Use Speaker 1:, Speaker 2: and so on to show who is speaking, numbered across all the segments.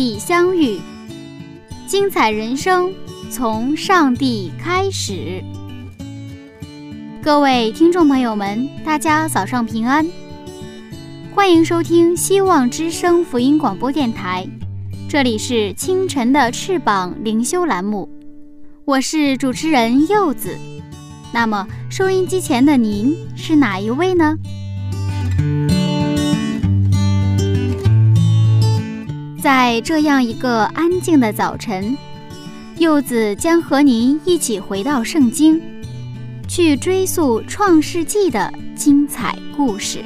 Speaker 1: 帝相遇，精彩人生从上帝开始。各位听众朋友们，大家早上平安，欢迎收听希望之声福音广播电台，这里是清晨的翅膀灵修栏目，我是主持人柚子。那么，收音机前的您是哪一位呢？在这样一个安静的早晨，柚子将和您一起回到圣经，去追溯创世纪的精彩故事。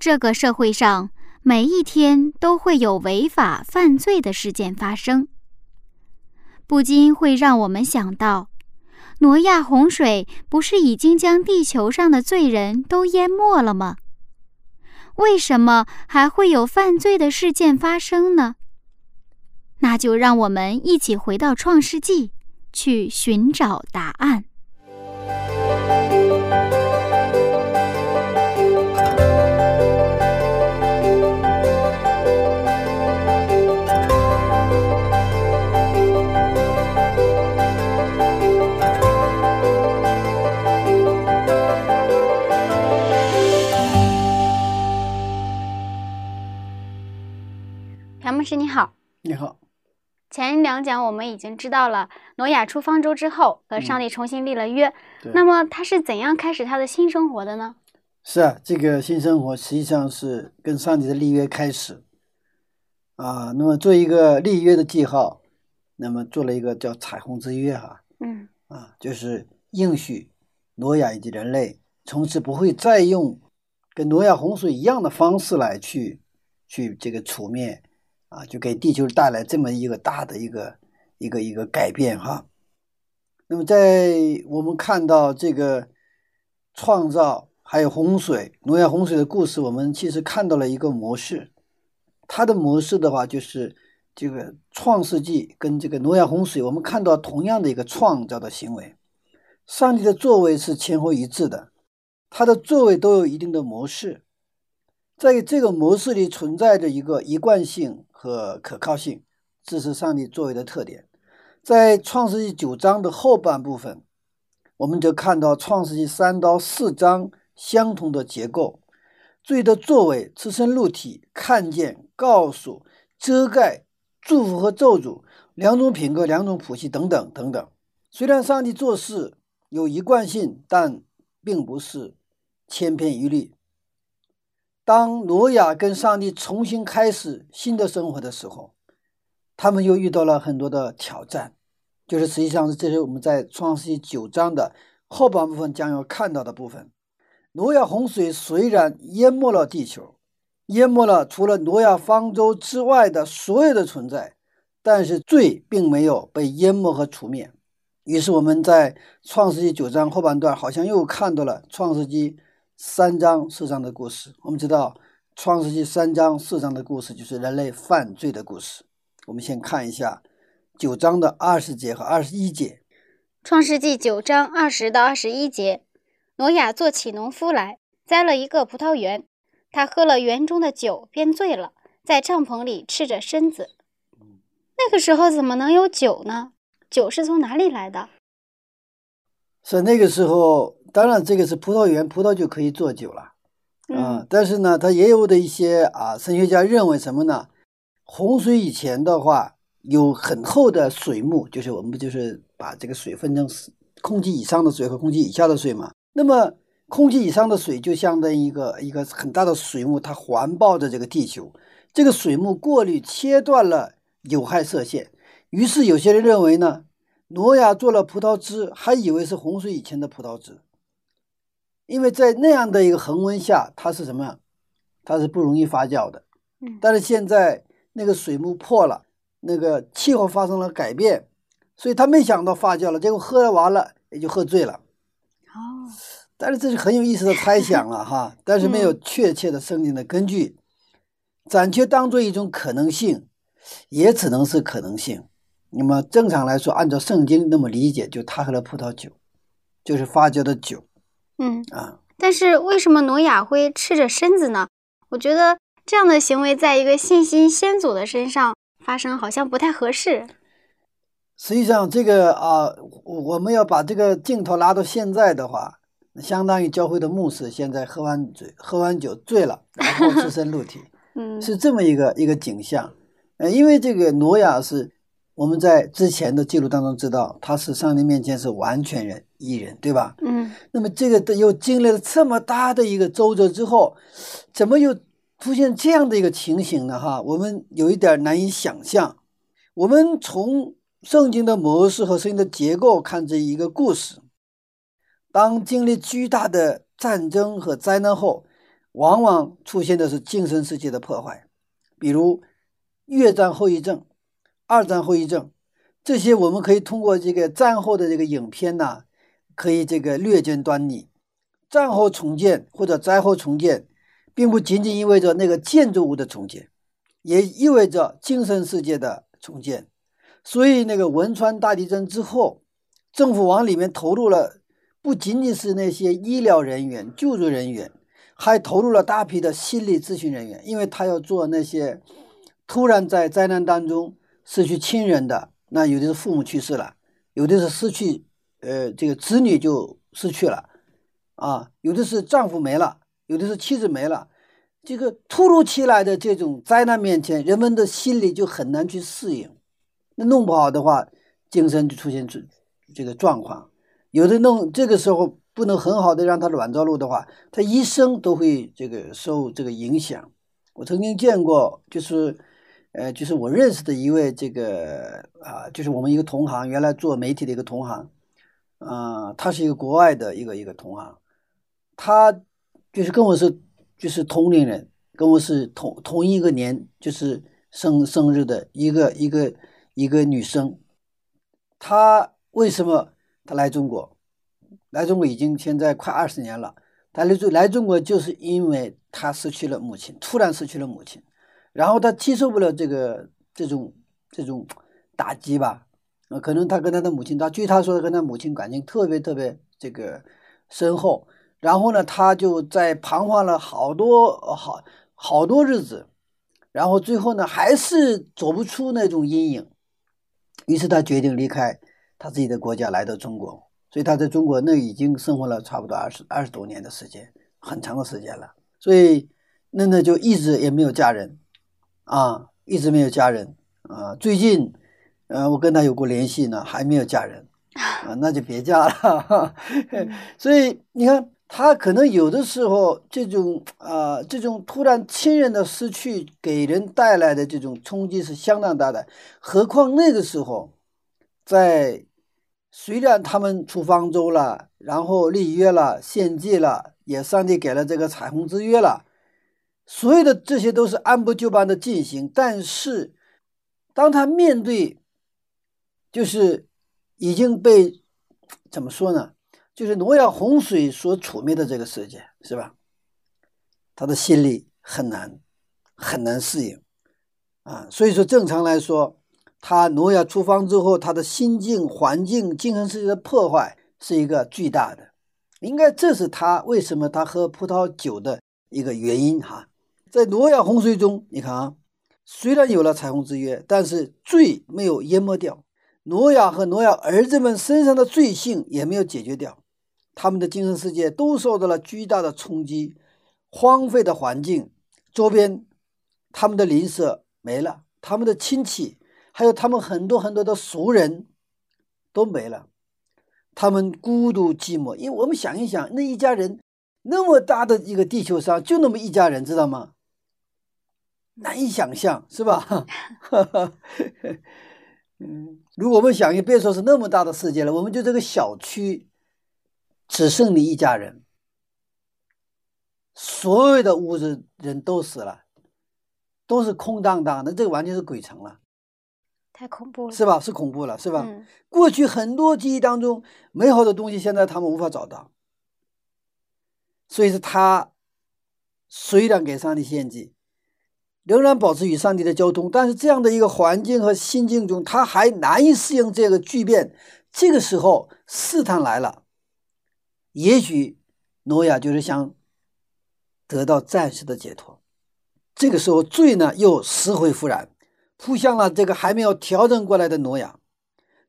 Speaker 1: 这个社会上，每一天都会有违法犯罪的事件发生。不禁会让我们想到，挪亚洪水不是已经将地球上的罪人都淹没了吗？为什么还会有犯罪的事件发生呢？那就让我们一起回到创世纪，去寻找答案。牧师你好，
Speaker 2: 你好。
Speaker 1: 前两讲我们已经知道了挪亚出方舟之后和上帝重新立了约，
Speaker 2: 对
Speaker 1: 那么他是怎样开始他的新生活的呢？
Speaker 2: 是啊，这个新生活实际上是跟上帝的立约开始啊。那么做一个立约的记号，那么做了一个叫彩虹之约哈
Speaker 1: 嗯
Speaker 2: 啊，就是应许挪亚以及人类从此不会再用跟挪亚洪水一样的方式来去去这个处灭啊，就给地球带来这么一个大的一个一个一个改变哈。那么在我们看到这个创造。还有洪水，挪亚洪水的故事，我们其实看到了一个模式。它的模式的话，就是这个创世纪跟这个挪亚洪水，我们看到同样的一个创造的行为。上帝的作为是前后一致的，他的作为都有一定的模式，在这个模式里存在着一个一贯性和可靠性，这是上帝作为的特点。在创世纪九章的后半部分，我们就看到创世纪三到四章。相同的结构，罪的作为，赤身露体，看见、告诉、遮盖、祝福和咒诅两种品格、两种谱系等等等等。虽然上帝做事有一贯性，但并不是千篇一律。当挪亚跟上帝重新开始新的生活的时候，他们又遇到了很多的挑战，就是实际上是这是我们在创世纪九章的后半部分将要看到的部分。挪亚洪水虽然淹没了地球，淹没了除了挪亚方舟之外的所有的存在，但是罪并没有被淹没和除灭。于是我们在创世纪九章后半段，好像又看到了创世纪三章四章的故事。我们知道，创世纪三章四章的故事就是人类犯罪的故事。我们先看一下九章的二十节和二十一节。
Speaker 1: 创世纪九章二十到二十一节。挪亚做起农夫来，栽了一个葡萄园。他喝了园中的酒，便醉了，在帐篷里赤着身子。那个时候怎么能有酒呢？酒是从哪里来的？
Speaker 2: 在那个时候，当然这个是葡萄园，葡萄就可以做酒了啊、
Speaker 1: 嗯
Speaker 2: 但是呢，它也有的一些啊，神学家认为什么呢？洪水以前的话，有很厚的水幕，就是我们不就是把这个水分成空气以上的水和空气以下的水嘛？那么空气以上的水就相当于一个一个很大的水幕，它环抱着这个地球。这个水幕过滤切断了有害射线，于是有些人认为呢，挪亚做了葡萄汁，还以为是洪水以前的葡萄汁，因为在那样的一个恒温下，它是什么？它是不容易发酵的。
Speaker 1: 嗯
Speaker 2: 但是现在那个水幕破了，那个气候发生了改变，所以他没想到发酵了，结果喝完了也就喝醉了。
Speaker 1: 哦，
Speaker 2: 但是这是很有意思的猜想了 哈，但是没有确切的圣经的根据，暂且当做一种可能性，也只能是可能性。那么正常来说，按照圣经那么理解，就他喝了葡萄酒，就是发酵的酒
Speaker 1: 嗯，
Speaker 2: 啊。
Speaker 1: 但是为什么挪亚会赤着身子呢？我觉得这样的行为在一个信心先祖的身上发生，好像不太合适。
Speaker 2: 实际上，这个啊，我我们要把这个镜头拉到现在的话，相当于教会的牧师现在喝完醉，喝完酒醉了，然后赤身露体。
Speaker 1: 嗯，
Speaker 2: 是这么一个一个景象，呃，因为这个挪亚是我们在之前的记录当中知道，他是上帝面前是完全人一人，对吧？
Speaker 1: 嗯
Speaker 2: 那么这个的又经历了这么大的一个周折之后，怎么又出现这样的一个情形呢？哈，我们有一点难以想象。我们从圣经的模式和圣经的结构看这一个故事，当经历巨大的战争和灾难后，往往出现的是精神世界的破坏，比如越战后遗症、二战后遗症，这些我们可以通过这个战后的这个影片呐、可以这个略见端倪。战后重建或者灾后重建，并不仅仅意味着那个建筑物的重建，也意味着精神世界的重建。所以，那个汶川大地震之后，政府往里面投入了不仅仅是那些医疗人员、救助人员，还投入了大批的心理咨询人员，因为他要做那些突然在灾难当中失去亲人的，那有的是父母去世了，有的是失去呃这个子女就失去了，啊，有的是丈夫没了，有的是妻子没了。这个突如其来的这种灾难面前，人们的心理就很难去适应。那弄不好的话，精神就出现这这个状况。有的弄这个时候不能很好的让他软着陆的话，他一生都会这个受这个影响。我曾经见过，就是，呃，就是我认识的一位这个啊，就是我们一个同行，原来做媒体的一个同行，啊、他是一个国外的一个一个同行，他就是跟我是就是同龄人，跟我是同同一个年，就是生生日的一个一个一个女生，她为什么她来中国？来中国已经现在快二十年了。她来中来中国就是因为她失去了母亲，突然失去了母亲，然后他接受不了这个这种这种打击吧。呃，可能他跟他的母亲，他据他说，跟他母亲感情特别特别这个深厚。然后呢，他就在彷徨了好多好好多日子，然后最后呢，还是走不出那种阴影。于是他决定离开他自己的国家，来到中国。所以他在中国那已经生活了差不多二十二十多年的时间，很长的时间了。所以那那就一直也没有嫁人，啊，一直没有嫁人啊。最近，呃，我跟他有过联系呢，还没有嫁人 啊，那就别嫁了。哈 哈所以你看，他可能有的时候这种啊、这种突然亲人的失去给人带来的这种冲击是相当大的。何况那个时候，在虽然他们出方舟了，然后立约了、献祭了，也上帝给了这个彩虹之约了，所有的这些都是按部就班的进行。但是，当他面对就是已经被怎么说呢？就是挪亚洪水所处灭的这个世界，是吧？他的心里很难很难适应啊。所以说，正常来说，他挪亚出方之后，他的心境、环境、精神世界的破坏是一个巨大的。应该这是他为什么他喝葡萄酒的一个原因哈。在挪亚洪水中，你看啊，虽然有了彩虹之约，但是罪没有淹没掉，挪亚和挪亚儿子们身上的罪性也没有解决掉，他们的精神世界都受到了巨大的冲击，荒废的环境，周边他们的邻舍没了，他们的亲戚，还有他们很多很多的熟人都没了，他们孤独寂寞。因为我们想一想，那一家人那么大的一个地球上就那么一家人，知道吗？难以想象，是吧？嗯，如果我们想，也别说是那么大的世界了，我们就这个小区只剩你一家人，所有的屋子人都死了，都是空荡荡的，这个完全是鬼城了，
Speaker 1: 太恐怖了，
Speaker 2: 是吧？是恐怖了，是吧？
Speaker 1: 嗯
Speaker 2: 过去很多记忆当中美好的东西，现在他们无法找到，所以是他虽然给上帝献祭，仍然保持与上帝的交通，但是这样的一个环境和心境中，他还难以适应这个巨变。这个时候试探来了，也许挪亚就是想得到暂时的解脱。这个时候罪呢又死灰复燃，扑向了这个还没有调整过来的挪亚。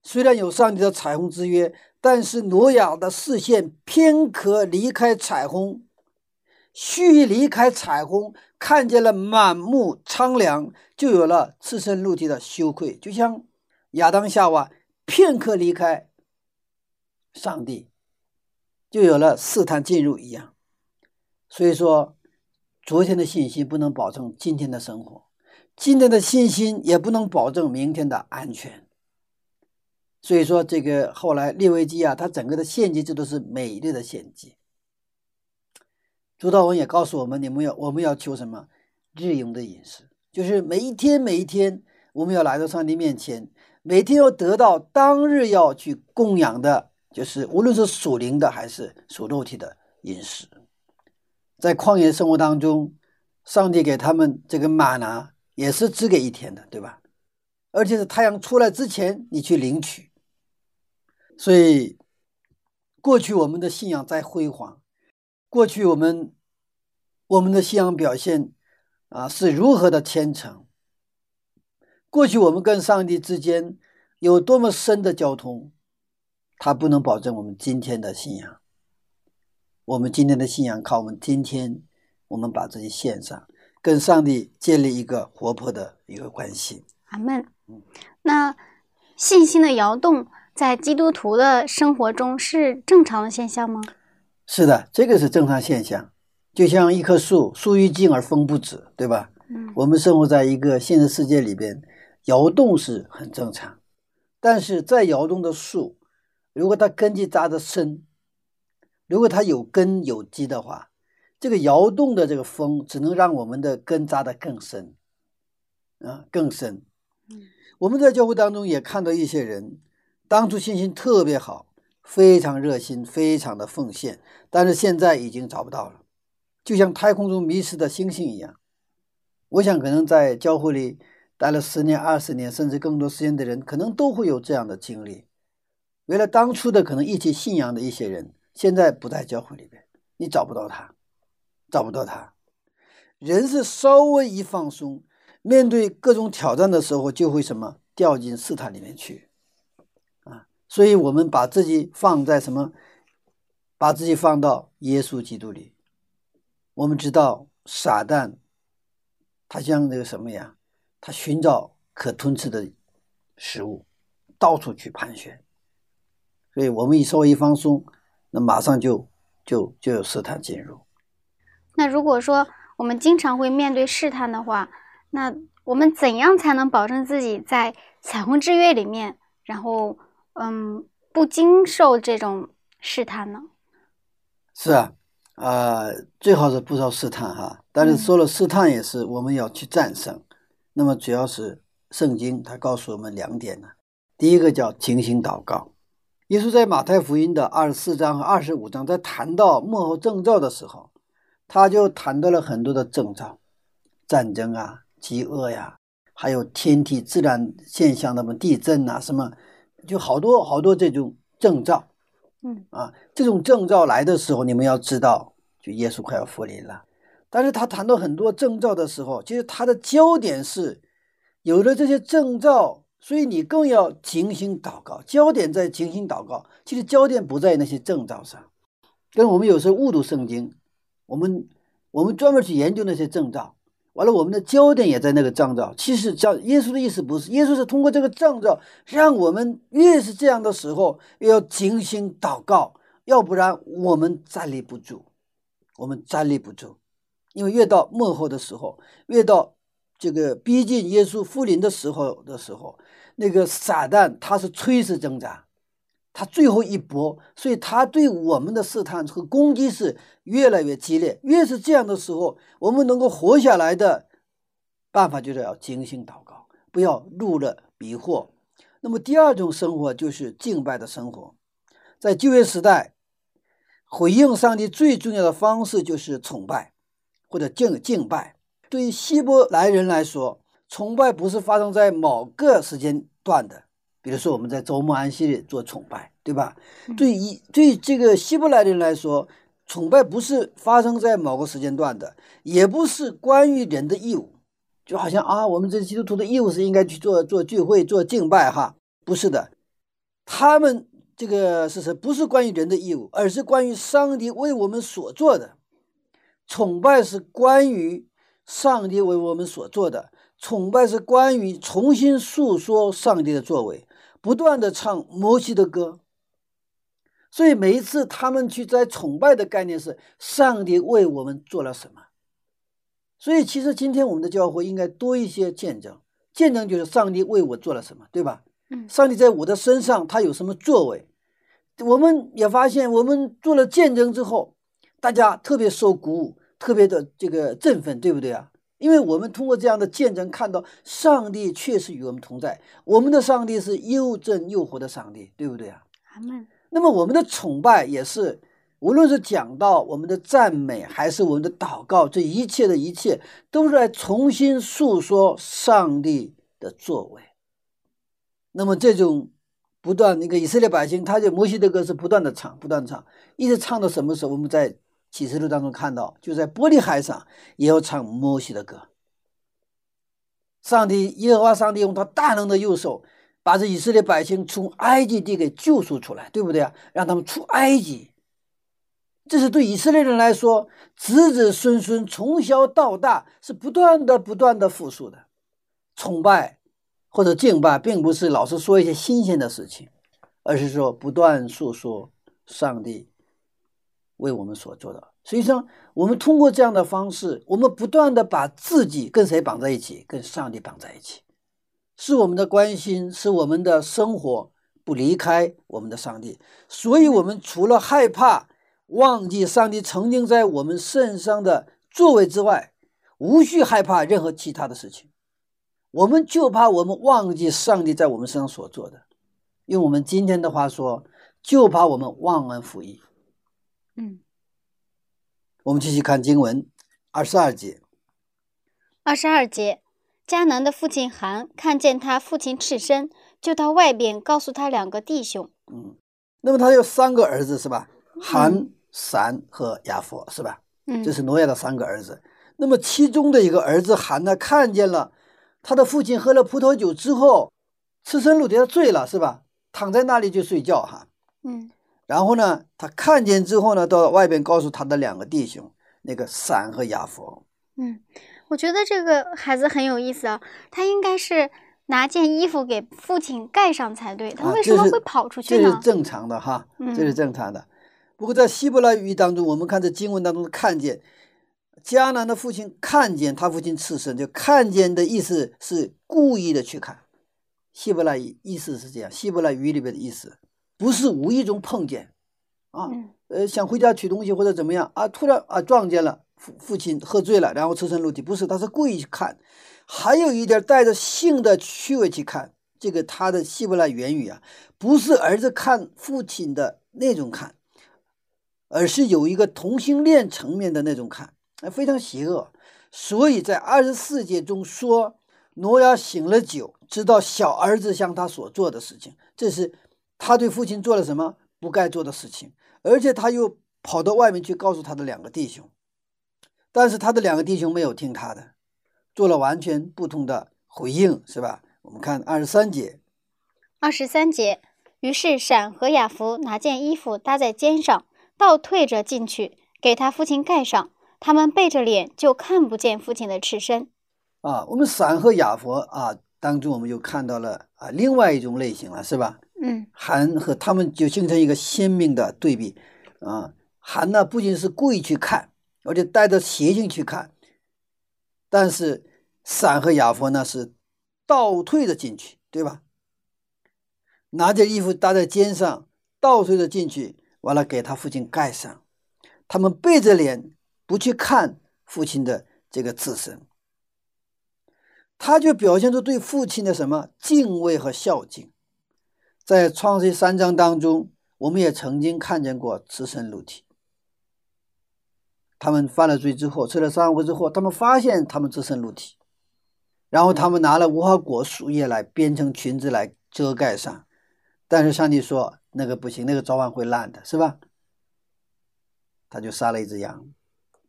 Speaker 2: 虽然有上帝的彩虹之约，但是挪亚的视线偏可离开彩虹，须离开彩虹，看见了满目苍凉，就有了赤身露体的羞愧，就像亚当夏娃片刻离开上帝，就有了试探进入一样。所以说，昨天的信心不能保证今天的生活，今天的信心也不能保证明天的安全。所以说，这个后来利维基啊，它整个的献祭制度是美丽的献祭。主道文也告诉我们，你们要我们要求什么？日用的饮食，就是每一天每一天，我们要来到上帝面前，每天要得到当日要去供养的，就是无论是属灵的还是属肉体的饮食。在旷野生活当中，上帝给他们这个玛拿也是只给一天的，对吧？而且是太阳出来之前你去领取。所以，过去我们的信仰在辉煌，过去我们我们的信仰表现啊是如何的虔诚，过去我们跟上帝之间有多么深的交通，它不能保证我们今天的信仰。我们今天的信仰靠我们今天，我们把自己献上，跟上帝建立一个活泼的一个关系。
Speaker 1: 阿门。那信心的摇动在基督徒的生活中是正常的现象吗？
Speaker 2: 是的，这个是正常现象，就像一棵树，树欲静而风不止，对吧？
Speaker 1: 嗯
Speaker 2: 我们生活在一个现实世界里边，摇动是很正常，但是再摇动的树，如果它根基扎得深，如果它有根有基的话，这个摇动的这个风只能让我们的根扎得更深，啊，更深。
Speaker 1: 嗯
Speaker 2: 我们在教会当中也看到一些人，当初信心特别好，非常热心，非常的奉献，但是现在已经找不到了，就像太空中迷失的星星一样。我想，可能在教会里待了十年、二十年，甚至更多时间的人，可能都会有这样的经历。原来当初的可能一起信仰的一些人，现在不在教会里边，你找不到他，找不到他。人是稍微一放松，面对各种挑战的时候，就会什么掉进试探里面去，所以我们把自己放在什么？把自己放到耶稣基督里。我们知道撒旦，他像这个什么呀？他寻找可吞吃的食物，到处去盘旋。所以我们一稍微一放松，那马上就就就有试探进入。
Speaker 1: 那如果说我们经常会面对试探的话，那我们怎样才能保证自己在彩虹之约里面，然后嗯不经受这种试探呢？
Speaker 2: 是啊，呃，最好是不受试探哈。但是说了试探也是我们要去战胜。那么主要是圣经它告诉我们两点呢。第一个叫警醒祷告。耶稣在马太福音的二十四章和二十五章在谈到幕后征兆的时候，他就谈到了很多的征兆，战争啊、饥饿呀、还有天体自然现象，那么地震呐、什么，就好多好多这种征兆。
Speaker 1: 嗯
Speaker 2: 啊，这种征兆来的时候，你们要知道，就耶稣快要复临了。但是他谈到很多征兆的时候，其实他的焦点是有了这些征兆，所以你更要警醒祷告，焦点在警醒祷告。其实焦点不在那些征兆上，跟我们有时候误读圣经，我们我们专门去研究那些征兆，完了我们的焦点也在那个征兆。其实叫耶稣的意思不是，耶稣是通过这个征兆，让我们越是这样的时候，越要警醒祷告，要不然我们站立不住。我们站立不住，因为越到幕后的时候，越到这个逼近耶稣复临的时候的时候，那个撒旦他是垂死挣扎，他最后一搏，所以他对我们的试探和攻击是越来越激烈。越是这样的时候，我们能够活下来的办法就是要精心祷告，不要入了迷惑。那么第二种生活就是敬拜的生活，在旧约时代，回应上帝最重要的方式就是崇拜或者敬敬拜。对于希伯来人来说，崇拜不是发生在某个时间段的，比如说我们在周末安息日做崇拜，对吧？对一对这个希伯来人来说，崇拜不是发生在某个时间段的，也不是关于人的义务，就好像啊，我们这基督徒的义务是应该去做做聚会、做敬拜，哈，不是的，他们这个是什？不是关于人的义务，而是关于上帝为我们所做的。崇拜是关于。上帝为我们所做的崇拜是关于重新诉说上帝的作为，不断的唱摩西的歌。所以每一次他们去在崇拜的概念是上帝为我们做了什么。所以其实今天我们的教会应该多一些见证，见证就是上帝为我做了什么，对吧？
Speaker 1: 嗯，
Speaker 2: 上帝在我的身上他有什么作为？我们也发现，我们做了见证之后，大家特别受鼓舞。特别的这个振奋，对不对啊？因为我们通过这样的见证，看到上帝确实与我们同在。我们的上帝是又正又活的上帝，对不对啊？
Speaker 1: 阿门。
Speaker 2: 那么我们的崇拜也是，无论是讲到我们的赞美，还是我们的祷告，这一切的一切，都是在重新诉说上帝的作为。那么这种不断，那个以色列百姓，他就摩西的歌是不断的唱，不断唱，一直唱到什么时候？我们在。启示录当中看到，就在玻璃海上也要唱摩西的歌。上帝耶和华上帝用他大能的右手，把这以色列百姓从埃及地给救赎出来，对不对啊？让他们出埃及，这是对以色列人来说，子子孙孙从小到大是不断的、不断的复述的。崇拜或者敬拜，并不是老是说一些新鲜的事情，而是说不断诉说上帝。为我们所做的，实际上，我们通过这样的方式，我们不断的把自己跟谁绑在一起，跟上帝绑在一起，是我们的关心，是我们的生活不离开我们的上帝。所以，我们除了害怕忘记上帝曾经在我们身上的作为之外，无需害怕任何其他的事情。我们就怕我们忘记上帝在我们身上所做的。用我们今天的话说，就怕我们忘恩负义。
Speaker 1: 嗯，
Speaker 2: 我们继续看经文，二十二节。
Speaker 1: 二十二节，迦南的父亲韩看见他父亲赤身，就到外边告诉他两个弟兄。
Speaker 2: 嗯，那么他有三个儿子是吧？韩、闪和亚佛是吧？
Speaker 1: 嗯，
Speaker 2: 这是挪亚的三个儿子。那么其中的一个儿子韩呢，看见了他的父亲喝了葡萄酒之后，赤身露体，他醉了是吧？躺在那里就睡觉哈。
Speaker 1: 嗯。
Speaker 2: 然后呢，他看见之后呢，到外边告诉他的两个弟兄，那个闪和亚佛。
Speaker 1: 嗯，我觉得这个孩子很有意思啊，他应该是拿件衣服给父亲盖上才对，他为什么会跑出去
Speaker 2: 呢？这是正常的哈，这是正常的。不过在希伯来语当中，我们看这经文当中看见迦南的父亲看见他父亲刺身，就看见的意思是故意的去看。希伯来语意思是这样，希伯来语里边的意思。不是无意中碰见，啊，呃，想回家取东西或者怎么样啊，突然啊撞见了父父亲喝醉了，然后赤身露体，不是，他是故意去看。还有一点带着性的趣味去看，这个他的希伯来原语啊，不是儿子看父亲的那种看，而是有一个同性恋层面的那种看，非常邪恶。所以在二十四节中说，挪亚醒了酒，知道小儿子向他所做的事情，这是。他对父亲做了什么不该做的事情，而且他又跑到外面去告诉他的两个弟兄，但是他的两个弟兄没有听他的，做了完全不同的回应，是吧？我们看二十三节。
Speaker 1: 二十三节，于是闪和雅弗拿件衣服搭在肩上，倒退着进去，给他父亲盖上。他们背着脸，就看不见父亲的赤身。
Speaker 2: 啊，我们闪和雅弗啊当中，我们就看到了啊另外一种类型了，是吧？
Speaker 1: 嗯，
Speaker 2: 韩和他们就形成一个鲜明的对比，啊，韩呢不仅是故意去看，而且带着邪性去看。但是闪和亚佛呢是倒退着进去，对吧？拿着衣服搭在肩上，倒退着进去，完了给他父亲盖上。他们背着脸不去看父亲的这个自身，他就表现出对父亲的什么敬畏和孝敬。在创世三章当中，我们也曾经看见过赤身露体。他们犯了罪之后，吃了三回之后，他们发现他们赤身露体，然后他们拿了无花果树叶来编成裙子来遮盖上。但是上帝说那个不行，那个早晚会烂的，是吧？他就杀了一只羊，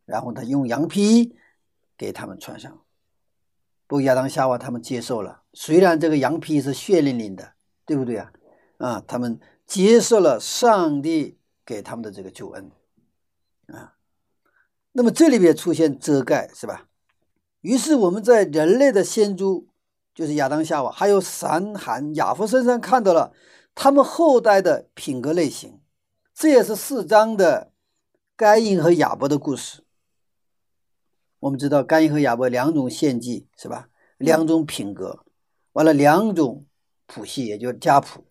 Speaker 2: 然后他用羊皮给他们穿上。不过亚当夏娃他们接受了，虽然这个羊皮是血淋淋的，对不对啊？啊，他们接受了上帝给他们的这个救恩啊。那么这里边出现遮盖，是吧？于是我们在人类的先祖，就是亚当夏娃，还有闪、含、亚夫身上看到了。他们后代的品格类型，这也是四章的该隐和亚伯的故事。我们知道该隐和亚伯两种献祭是吧？两种品格，完了两种谱系，也就是家谱。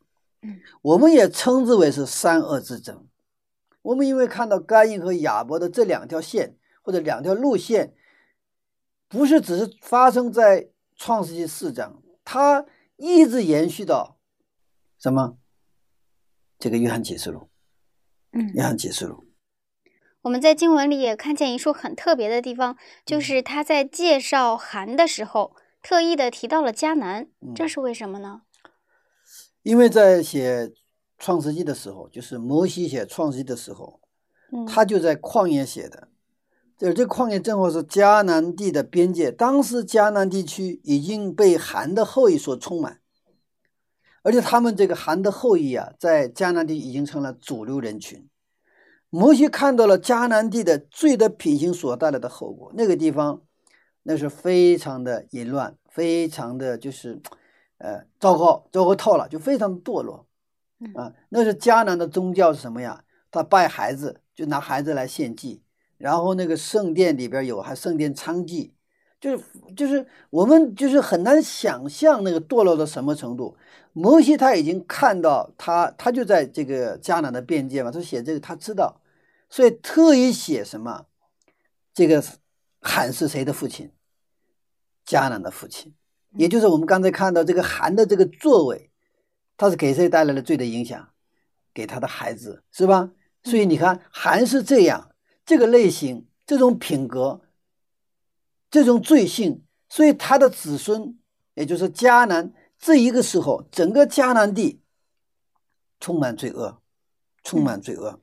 Speaker 1: 嗯，
Speaker 2: 我们也称之为是三恶之争。我们因为看到该隐和亚伯的这两条线或者两条路线，不是只是发生在创世纪四章，它一直延续到。什么？这个约翰启示录，
Speaker 1: 嗯，
Speaker 2: 约翰启示录，
Speaker 1: 我们在经文里也看见一处很特别的地方，就是他在介绍韩的时候，特意的提到了迦南，这是为什么呢？
Speaker 2: 因为在写创世纪的时候，就是摩西写创世纪的时候，他就在旷野写的，这这旷野正好是迦南地的边界，当时迦南地区已经被韩的后裔所充满。而且他们这个韩的后裔啊，在迦南地已经成了主流人群。摩西看到了迦南地的罪的品行所带来的后果，那个地方那是非常的淫乱，非常的就是，呃，糟糕，糟糕透了，就非常堕落。啊，那是迦南的宗教是什么呀？他拜孩子，就拿孩子来献祭，然后那个圣殿里边有还圣殿娼妓。就是就是我们就是很难想象那个堕落到什么程度。摩西他已经看到他他就在这个迦南的边界嘛，他写这个他知道，所以特意写什么，这个喊是谁的父亲？迦南的父亲，也就是我们刚才看到这个韩的这个作为，他是给谁带来了罪的影响？给他的孩子是吧？所以你看韩是这样，这个类型，这种品格。这种罪性，所以他的子孙，也就是迦南，这一个时候，整个迦南地充满罪恶，充满罪恶。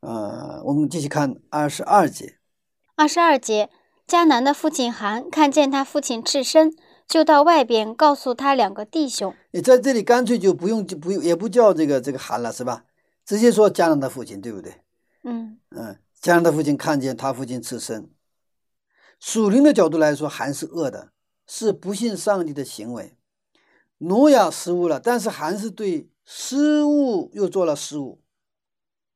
Speaker 2: 呃，我们继续看二十二节。
Speaker 1: 二十二节，迦南的父亲韩看见他父亲赤身，就到外边告诉他两个弟兄。
Speaker 2: 你在这里干脆就不用就不用也不叫这个这个韩了，是吧？直接说迦南的父亲，对不对？
Speaker 1: 嗯
Speaker 2: 嗯，迦南的父亲看见他父亲赤身。属灵的角度来说，韩是恶的，是不信上帝的行为。挪亚失误了，但是韩是对失误又做了失误，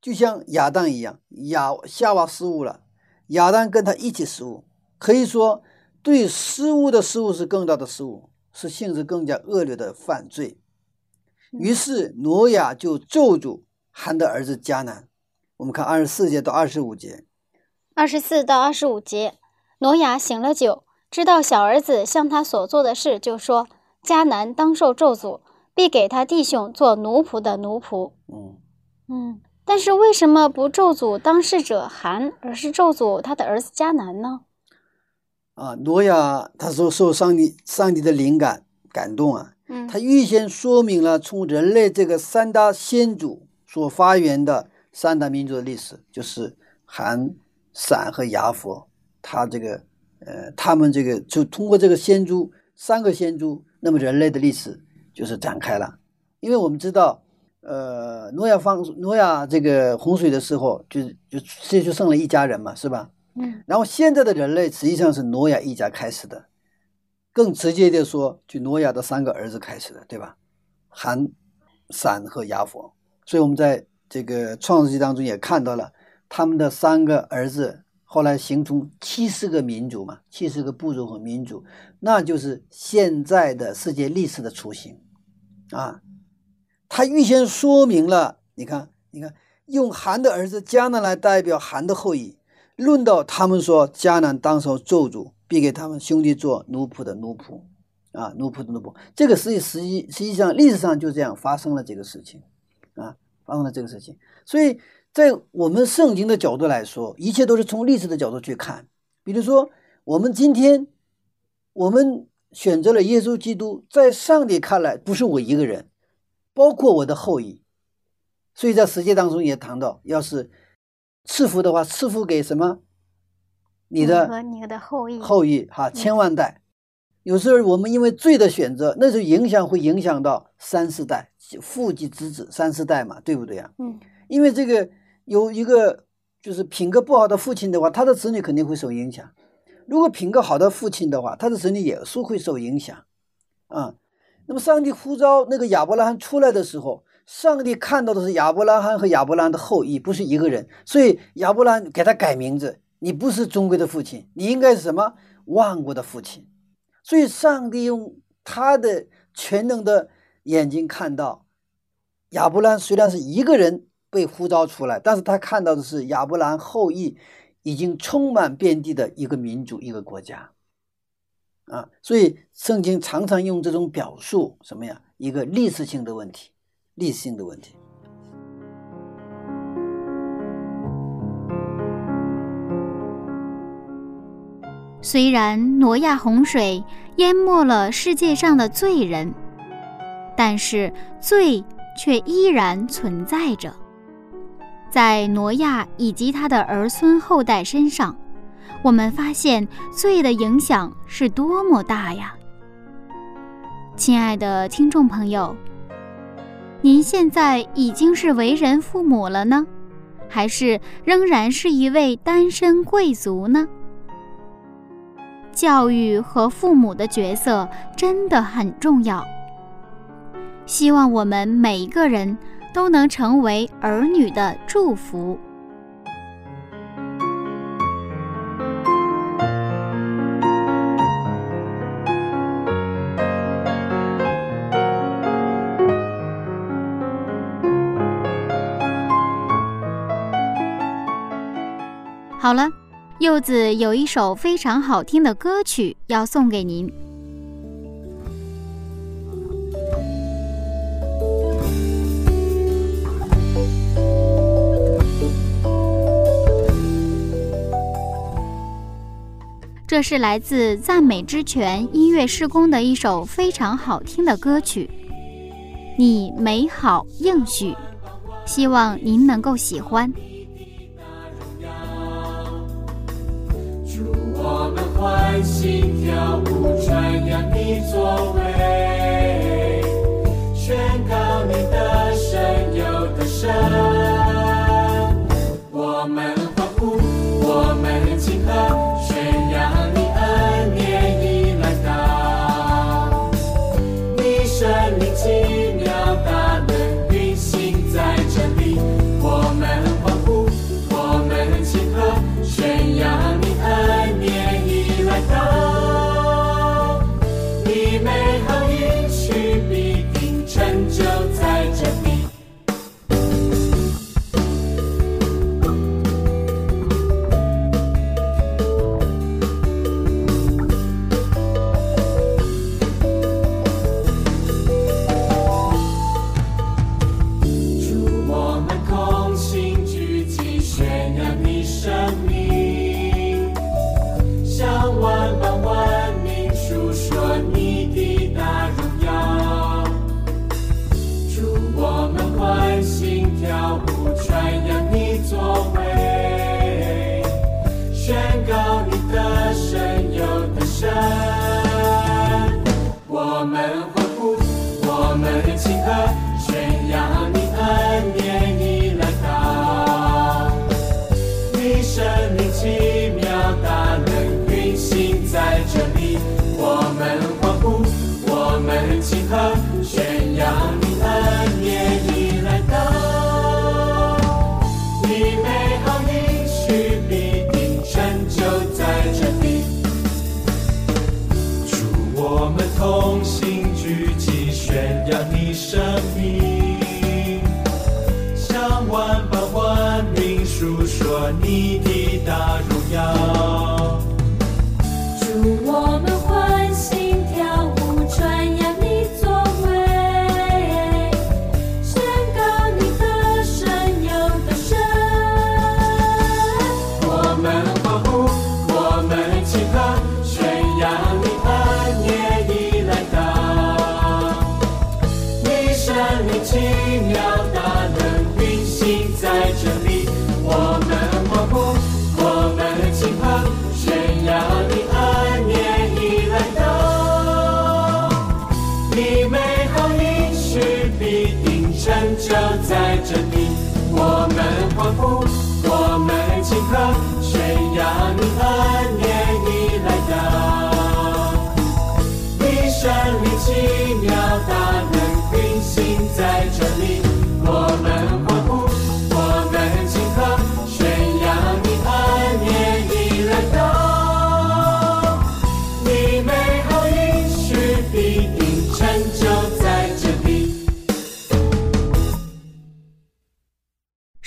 Speaker 2: 就像亚当一样，亚夏娃失误了，亚当跟他一起失误。可以说，对失误的失误是更大的失误，是性质更加恶劣的犯罪。于是挪亚就咒诅韩的儿子迦南。我们看二十四节到二十五节，
Speaker 1: 二十四到二十五节。挪亚醒了酒，知道小儿子向他所做的事，就说：“迦南当受咒诅，必给他弟兄做奴仆的奴仆。”
Speaker 2: 嗯
Speaker 1: 嗯，但是为什么不咒诅当事者韩，而是咒诅他的儿子迦南呢？
Speaker 2: 啊，挪亚他说受上帝上帝的灵感感动啊，
Speaker 1: 嗯，
Speaker 2: 他预先说明了从人类这个三大先祖所发源的三大民族的历史，就是韩、闪和牙佛。他这个，呃，他们这个就通过这个先祖三个先祖，那么人类的历史就是展开了。因为我们知道，呃，诺亚方诺亚这个洪水的时候，就就这就剩了一家人嘛，是吧？
Speaker 1: 嗯。
Speaker 2: 然后现在的人类实际上是挪亚一家开始的，更直接的说，就挪亚的三个儿子开始的，对吧？含、闪和亚佛。所以我们在这个创世纪当中也看到了他们的三个儿子。后来形成七十个民族嘛，七十个部族和民族，那就是现在的世界历史的雏形啊。他预先说明了，你看，你看，用韩的儿子迦南来代表韩的后裔，论到他们说迦南当受咒诅，必给他们兄弟做奴仆的奴仆。啊，奴仆的奴仆，这个实际实际实际上历史上就这样发生了这个事情，啊，发生了这个事情。所以在我们圣经的角度来说，一切都是从历史的角度去看。比如说，我们今天我们选择了耶稣基督，在上帝看来不是我一个人，包括我的后裔。所以在十诫当中也谈到，要是赐福的话，赐福给什么？你的
Speaker 1: 和你的后裔，
Speaker 2: 后裔哈，千万代。有时候我们因为罪的选择，那时候影响会影响到三四代，父及子子三四代嘛，对不对啊？
Speaker 1: 嗯，
Speaker 2: 因为这个有一个就是品格不好的父亲的话，他的子女肯定会受影响；如果品格好的父亲的话，他的子女也是会受影响。啊，那么上帝呼召那个亚伯拉罕出来的时候，上帝看到的是亚伯拉罕和亚伯拉罕的后裔，不是一个人，所以亚伯拉罕给他改名字，你不是中国的父亲，你应该是什么万国的父亲。所以，上帝用他的全能的眼睛看到亚伯兰，虽然是一个人被呼召出来，但是他看到的是亚伯兰后裔已经充满遍地的一个民族、一个国家。啊，所以圣经常常用这种表述什么呀？一个历史性的问题，历史性的问题。
Speaker 1: 虽然挪亚洪水淹没了世界上的罪人，但是罪却依然存在着，在挪亚以及他的儿孙后代身上，我们发现罪的影响是多么大呀！亲爱的听众朋友，您现在已经是为人父母了呢，还是仍然是一位单身贵族呢？教育和父母的角色真的很重要。希望我们每一个人都能成为儿女的祝福。好了。柚子有一首非常好听的歌曲要送给您。这是来自赞美之泉音乐施工的一首非常好听的歌曲，你美好应许，希望您能够喜欢。
Speaker 3: 欢
Speaker 4: 心跳舞，传扬你作为，宣告你的神有的神，
Speaker 3: 我们欢呼，我们庆贺。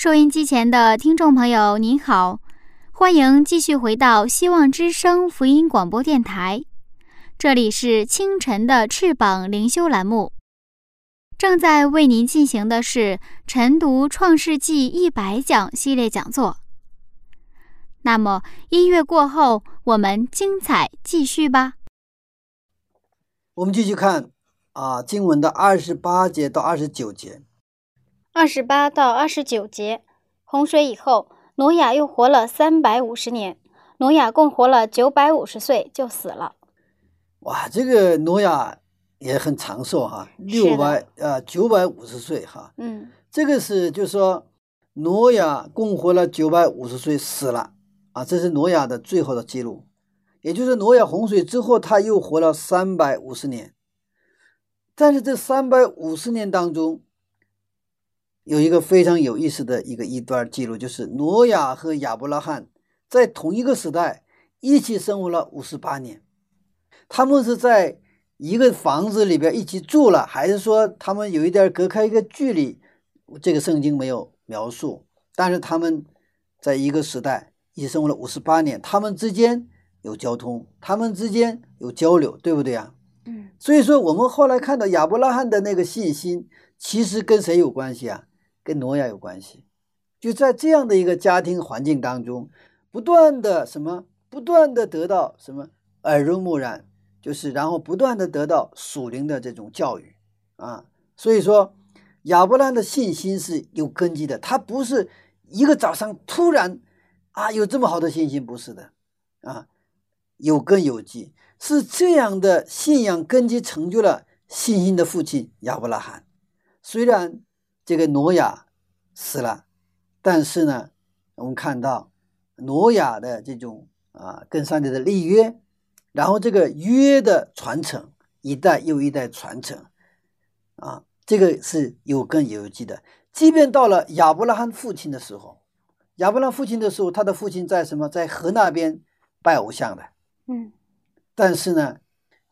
Speaker 1: 收音机前的听众朋友，您好，欢迎继续回到希望之声福音广播电台，这里是清晨的翅膀灵修栏目，正在为您进行的是晨读创世纪一百讲系列讲座。那么音乐过后，我们精彩继续吧。
Speaker 2: 我们继续看啊，经文的二十八节到二十九节。
Speaker 5: 二十八到二十九节，洪水以后，挪亚又活了三百五十年。挪亚共活了九百五十岁就死了。
Speaker 2: 哇，这个挪亚也很长寿哈，六百呃九百五十岁哈。
Speaker 5: 嗯
Speaker 2: 这个是就是说，挪亚共活了九百五十岁死了啊，这是挪亚的最后的记录。也就是挪亚洪水之后，他又活了三百五十年。但是这三百五十年当中，有一个非常有意思的一个一段记录，就是挪亚和亚伯拉罕在同一个时代一起生活了五十八年。他们是在一个房子里边一起住了，还是说他们有一点隔开一个距离？这个圣经没有描述。但是他们在一个时代一起生活了五十八年，他们之间有交通，他们之间有交流，对不对啊？
Speaker 5: 嗯
Speaker 2: 所以说，我们后来看到亚伯拉罕的那个信心，其实跟谁有关系啊？跟挪亚有关系。就在这样的一个家庭环境当中，不断的什么，不断的得到什么耳濡目染，就是然后不断的得到属灵的这种教育啊。所以说，亚伯拉的信心是有根基的，他不是一个早上突然啊有这么好的信心，不是的啊，有根有基。是这样的信仰根基成就了信心的父亲亚伯拉罕。虽然这个挪亚死了，但是呢，我们看到挪亚的这种啊跟上帝的立约，然后这个约的传承，一代又一代传承，啊，这个是有根有基的。即便到了亚伯拉罕父亲的时候，亚伯拉罕父亲的时候，他的父亲在什么？在河那边拜偶像的。
Speaker 5: 嗯
Speaker 2: 但是呢，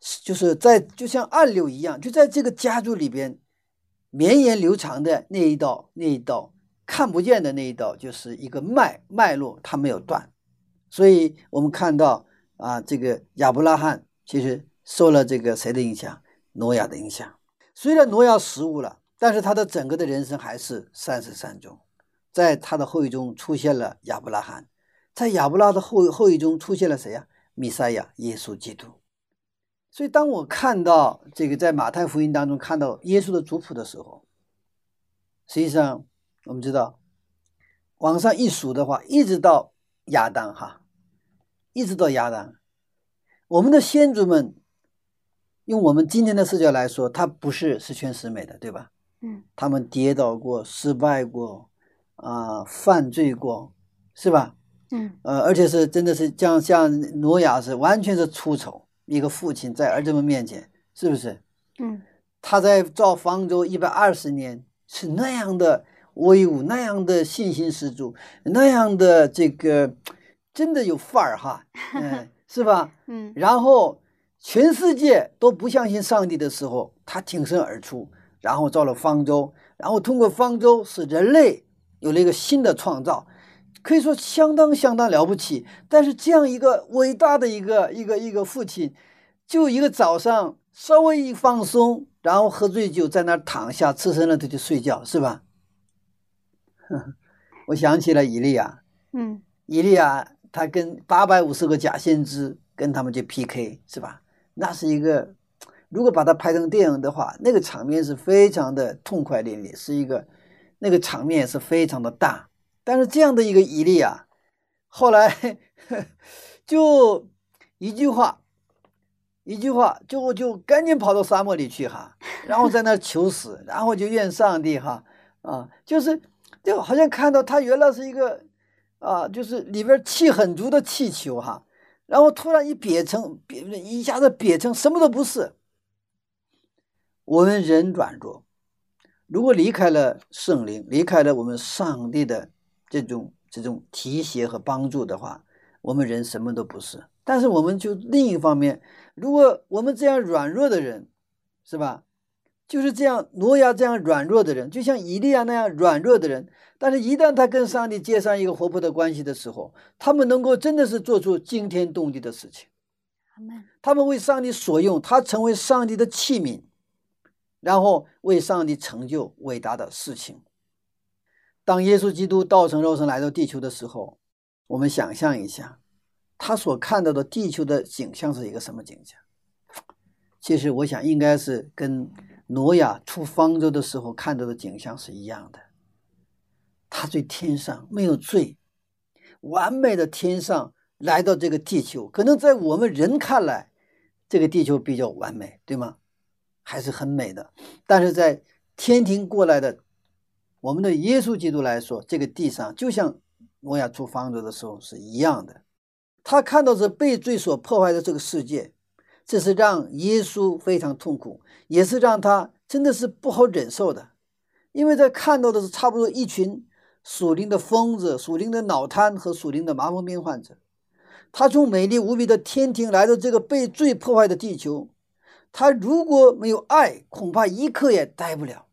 Speaker 2: 就是在就像暗流一样，就在这个家族里边绵延流长的那一道那一道看不见的那一道，就是一个脉脉络，它没有断。所以我们看到啊，这个亚伯拉罕其实受了这个谁的影响？挪亚的影响。虽然挪亚失误了，但是他的整个的人生还是善始善终。在他的后裔中出现了亚伯拉罕，在亚伯拉的后后裔中出现了谁呀、弥赛亚耶稣基督。所以，当我看到这个在马太福音当中看到耶稣的族谱的时候，实际上我们知道，往上一数的话，一直到亚当哈，一直到亚当，我们的先祖们，用我们今天的视角来说，他不是十全十美的，对吧？
Speaker 5: 嗯
Speaker 2: 他们跌倒过，失败过，啊、犯罪过，是吧？
Speaker 5: 嗯
Speaker 2: 呃，而且是真的是像像挪亚是完全是出丑，一个父亲在儿子们面前，是不是？
Speaker 5: 嗯
Speaker 2: 他在造方舟一百二十年，是那样的威武，那样的信心十足，那样的这个真的有范儿哈，嗯，是吧？
Speaker 5: 嗯
Speaker 2: 然后全世界都不相信上帝的时候，他挺身而出，然后造了方舟，然后通过方舟使人类有了一个新的创造，可以说相当相当了不起。但是这样一个伟大的一个一个一个父亲，就一个早上稍微一放松，然后喝醉酒在那儿躺下，赤身了他就睡觉，是吧？我想起了伊利亚，
Speaker 5: 嗯
Speaker 2: 以利亚他跟八百五十个假先知跟他们去 PK，是吧？那是一个，如果把它拍成电影的话，那个场面是非常的痛快淋漓，是一个那个场面是非常的大。但是这样的一个以利啊，后来就一句话，一句话就就赶紧跑到沙漠里去哈，然后在那求死，然后就怨上帝哈啊，就是就好像看到他原来是一个啊，就是里边气很足的气球哈，然后突然一瘪成瘪，一下子瘪成什么都不是。我们人软弱，如果离开了圣灵，离开了我们上帝的这种这种提携和帮助的话，我们人什么都不是。但是我们就另一方面，如果我们这样软弱的人，是吧？就是这样，挪亚这样软弱的人，就像以利亚那样软弱的人，但是，一旦他跟上帝接上一个活泼的关系的时候，他们能够真的是做出惊天动地的事情。他们为上帝所用，他成为上帝的器皿，然后为上帝成就伟大的事情。当耶稣基督道成肉身来到地球的时候，我们想象一下，他所看到的地球的景象是一个什么景象？其实，我想应该是跟挪亚出方舟的时候看到的景象是一样的。他在天上没有罪，完美的天上来到这个地球，可能在我们人看来，这个地球比较完美，对吗？还是很美的。但是在天庭过来的我们的耶稣基督来说，这个地上就像挪亚出方舟的时候是一样的。他看到是被罪所破坏的这个世界，这是让耶稣非常痛苦，也是让他真的是不好忍受的，因为他看到的是差不多一群属灵的疯子、属灵的脑瘫和属灵的麻风病患者。他从美丽无比的天庭来到这个被罪破坏的地球，他如果没有爱，恐怕一刻也待不了。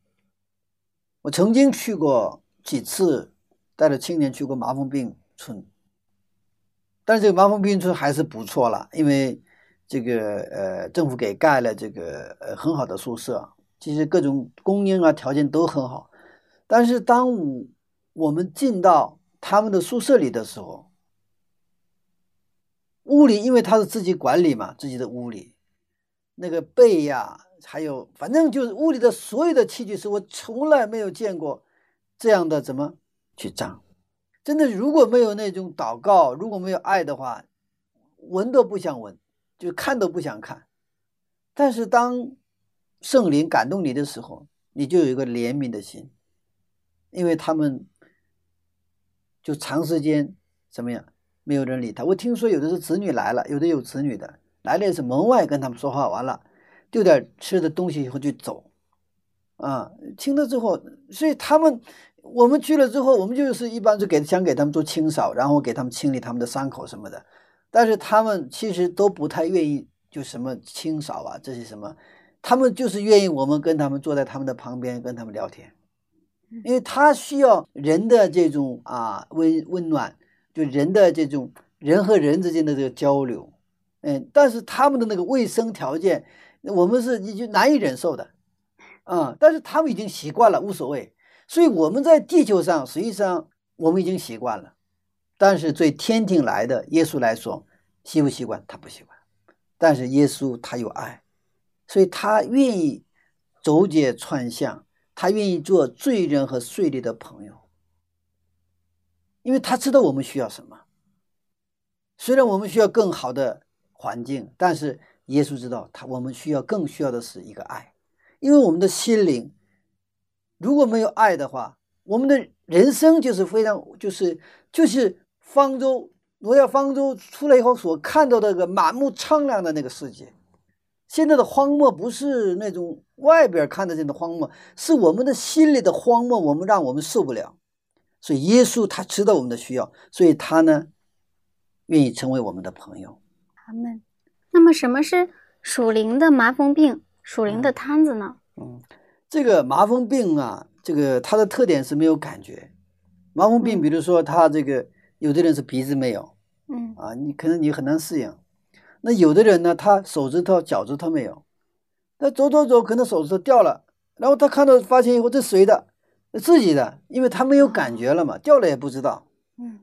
Speaker 2: 我曾经去过几次，带着青年去过麻风病村，但是这个麻风病村还是不错了，因为这个呃政府给盖了这个呃很好的宿舍，其实各种供应啊条件都很好。但是当我我们进到他们的宿舍里的时候，屋里因为他是自己管理嘛，自己的屋里那个被呀。还有，反正就是屋里的所有的器具，是我从来没有见过这样的怎么去脏。真的，如果没有那种祷告，如果没有爱的话，闻都不想闻，就看都不想看。但是当圣灵感动你的时候，你就有一个怜悯的心，因为他们就长时间怎么样，没有人理他。我听说有的是子女来了，有的有子女的来了也是门外跟他们说话，完了。丢点吃的东西以后就走，啊，清了之后，所以他们我们去了之后，我们就是一般就给想给他们做清扫，然后给他们清理他们的伤口什么的，但是他们其实都不太愿意，就什么清扫啊这些什么，他们就是愿意我们跟他们坐在他们的旁边跟他们聊天，因为他需要人的这种啊温温暖，就人的这种人和人之间的这个交流，嗯，但是他们的那个卫生条件。我们是你就难以忍受的，啊、但是他们已经习惯了，无所谓。所以我们在地球上，实际上我们已经习惯了，但是对天庭来的耶稣来说，习不习惯他不习惯，但是耶稣他有爱，所以他愿意走街串巷，他愿意做罪人和税吏的朋友，因为他知道我们需要什么。虽然我们需要更好的环境，但是。耶稣知道，他我们需要更需要的是一个爱，因为我们的心灵如果没有爱的话，我们的人生就是非常就是就是方舟挪亚方舟出来以后所看到的那个满目苍凉的那个世界。现在的荒漠不是那种外边看得见的荒漠，是我们的心里的荒漠，我们让我们受不了。所以耶稣他知道我们的需要，所以他呢愿意成为我们的朋友。
Speaker 5: 阿门。那么，什么是属灵的麻风病、属灵的瘫子呢？
Speaker 2: 嗯，这个麻风病啊，这个它的特点是没有感觉，麻风病，
Speaker 5: 嗯
Speaker 2: 比如说他这个有的人是鼻子没有
Speaker 5: 嗯
Speaker 2: 啊，你可能你很难适应。那有的人呢，他手指头、脚趾头没有，那走走走，可能手指头掉了，然后他看到发现以后，这谁的？自己的，因为他没有感觉了嘛，掉了也不知道。
Speaker 5: 嗯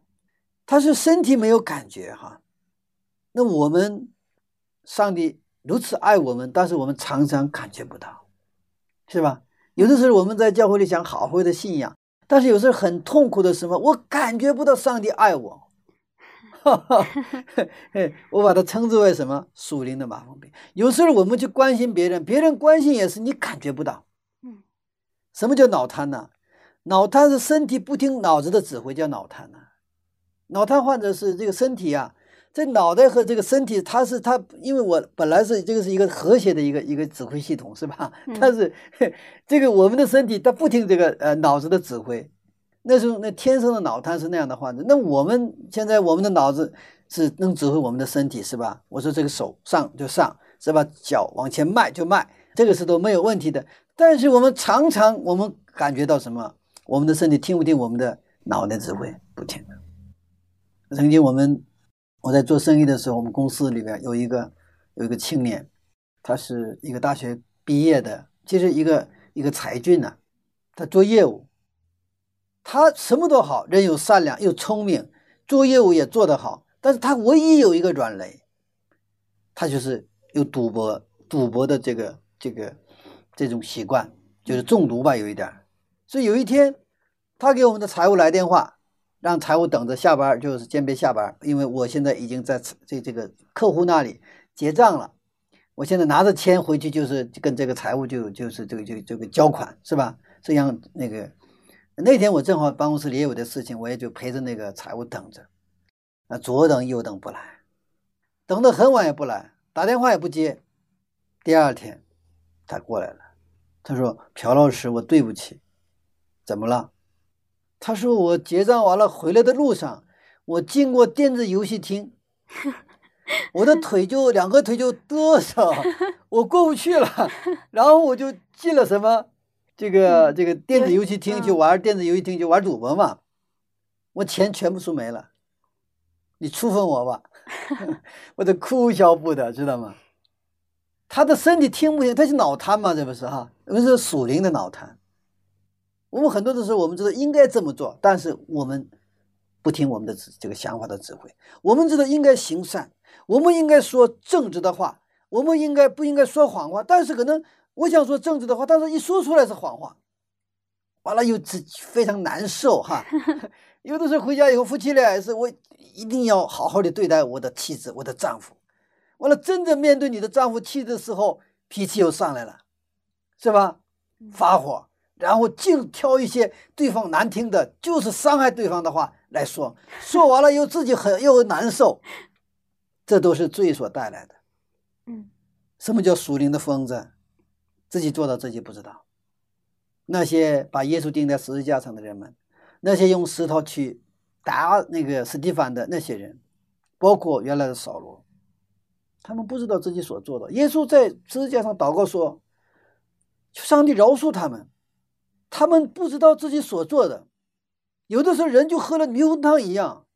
Speaker 2: 他是身体没有感觉哈。那我们上帝如此爱我们，但是我们常常感觉不到，是吧？有的时候我们在教会里讲好好的信仰，但是有时候很痛苦的什么，我感觉不到上帝爱我。嘿 我把它称之为什么属灵的麻风病。有时候我们去关心别人，别人关心也是你感觉不到。
Speaker 5: 嗯，
Speaker 2: 什么叫脑瘫呢？脑瘫是身体不听脑子的指挥，叫脑瘫呢。脑瘫患者是这个身体啊，这脑袋和这个身体，它是它，因为我本来是这个是一个和谐的一个一个指挥系统，是吧？
Speaker 5: 嗯
Speaker 2: 但是这个我们的身体它不听这个呃脑子的指挥，那时候那天生的脑瘫是那样的患者。那我们现在我们的脑子是能指挥我们的身体，是吧？我说这个手上就上，是吧？脚往前迈就迈，这个是都没有问题的。但是我们常常我们感觉到什么？我们的身体听不听我们的脑袋指挥？不听的。曾经我们我在做生意的时候，我们公司里边有一个有一个青年，他是一个大学毕业的，其实一个一个才俊呐、他做业务，他什么都好，人又善良又聪明，做业务也做得好，但是他唯一有一个软肋，他就是有赌博赌博的这个这个这种习惯，就是中毒吧，有一点。所以有一天，他给我们的财务来电话，让财务等着下班，就是先别下班，因为我现在已经在这这个客户那里结账了。我现在拿着钱回去，就是跟这个财务就就是这个这个这个交款是吧？这样那个那天我正好办公室里也有的事情，我也就陪着那个财务等着，啊，左等右等不来，等到很晚也不来，打电话也不接。第二天他过来了，他说：“朴老师，我对不起，怎么了？”他说：“我结账完了回来的路上，我经过电子游戏厅。”我的腿就两个腿就哆嗦，我过不去了，然后我就进了什么这个这个电子游戏厅去玩电子游戏厅去玩赌博嘛，我钱全部输没了，你处分我吧，我得哭笑不得，知道吗？他的身体听不听？他是脑瘫嘛，这不是哈？我们是属灵的脑瘫。我们很多的时候，我们知道应该这么做，但是我们不听我们的指这个想法的指挥。我们知道应该行善，我们应该说正直的话，我们应该不应该说谎话？但是可能我想说正直的话，但是一说出来是谎话，完了又自己非常难受哈。有的时候回家以后，夫妻俩也是，我一定要好好的对待我的妻子、我的丈夫。完了，真正面对你的丈夫、妻子的时候，脾气又上来了，是吧？发火，然后净挑一些对方难听的，就是伤害对方的话来说，说完了又自己很又难受，这都是罪所带来的。
Speaker 5: 嗯
Speaker 2: 什么叫属灵的疯子？自己做到自己不知道。那些把耶稣钉在十字架上的人们，那些用石头去打那个史蒂凡的那些人，包括原来的扫罗，他们不知道自己所做的。耶稣在十字架上祷告说：“求上帝饶恕他们，他们不知道自己所做的。有的时候人就喝了迷魂汤一样，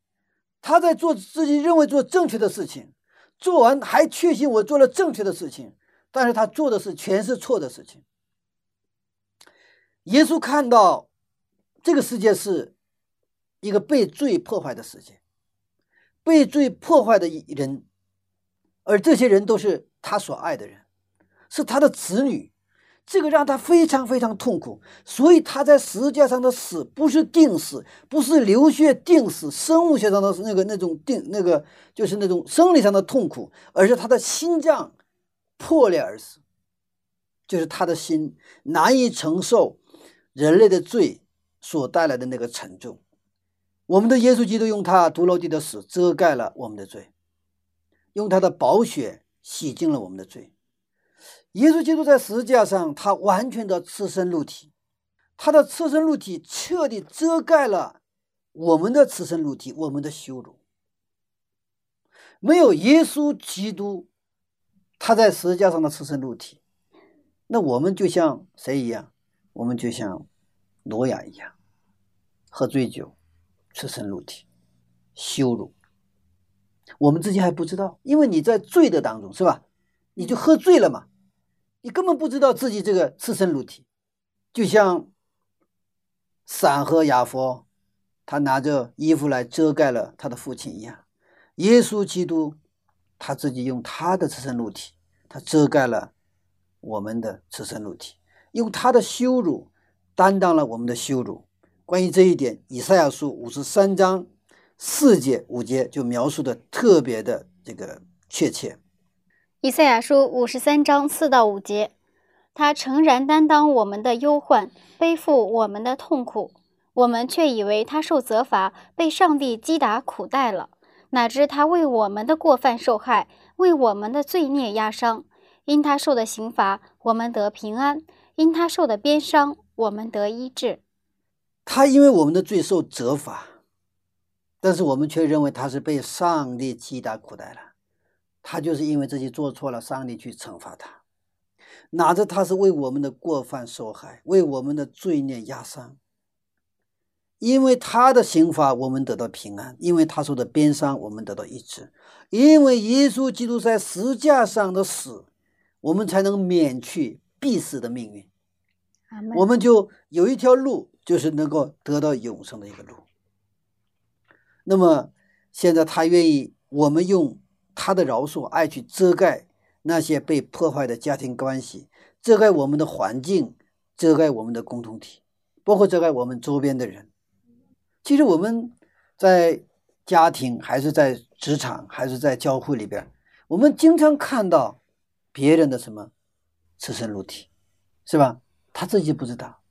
Speaker 2: 他在做自己认为做正确的事情，做完还确信我做了正确的事情，但是他做的是全是错的事情。耶稣看到这个世界是一个被罪破坏的世界，被罪破坏的人，而这些人都是他所爱的人，是他的子女，这个让他非常非常痛苦，所以他在十字架上的死不是定死，不是流血定死，生物学上的那个那种定那个就是那种生理上的痛苦，而是他的心脏破裂而死，就是他的心难以承受人类的罪所带来的那个沉重。我们的耶稣基督用他独楼地的死遮盖了我们的罪，用他的宝血洗净了我们的罪。耶稣基督在十字架上，他完全的赤身露体，他的赤身露体彻底遮盖了我们的赤身露体，我们的羞辱。没有耶稣基督，他在十字架上的赤身露体，那我们就像谁一样？我们就像挪亚一样，喝醉酒，赤身露体，羞辱。我们自己还不知道，因为你在醉的当中，是吧？你就喝醉了嘛，你根本不知道自己这个赤身露体，就像闪和雅佛，他拿着衣服来遮盖了他的父亲一样。耶稣基督他自己用他的赤身露体，他遮盖了我们的赤身露体，用他的羞辱担当了我们的羞辱。关于这一点，以赛亚书五十三章四节五节就描述的特别的这个确切。
Speaker 5: 以赛亚书五十三章四到五节，他诚然担当我们的忧患，背负我们的痛苦，我们却以为他受责罚，被上帝击打苦待了。哪知他为我们的过犯受害，为我们的罪孽压伤。因他受的刑罚，我们得平安；因他受的鞭伤，我们得医治。
Speaker 2: 他因为我们的罪受责罚，但是我们却认为他是被上帝击打苦待了。他就是因为自己做错了，上帝去惩罚他。哪知他是为我们的过犯受害，为我们的罪孽压伤。因为他的刑罚，我们得到平安；因为他受的鞭伤，我们得到医治；因为耶稣基督在十字架上的死，我们才能免去必死的命运。我们就有一条路，就是能够得到永生的一个路。那么现在他愿意我们用他的饶恕、爱去遮盖那些被破坏的家庭关系，遮盖我们的环境，遮盖我们的共同体，包括遮盖我们周边的人。其实我们在家庭，还是在职场，还是在教会里边，我们经常看到别人的什么赤身露体，是吧？他自己不知道。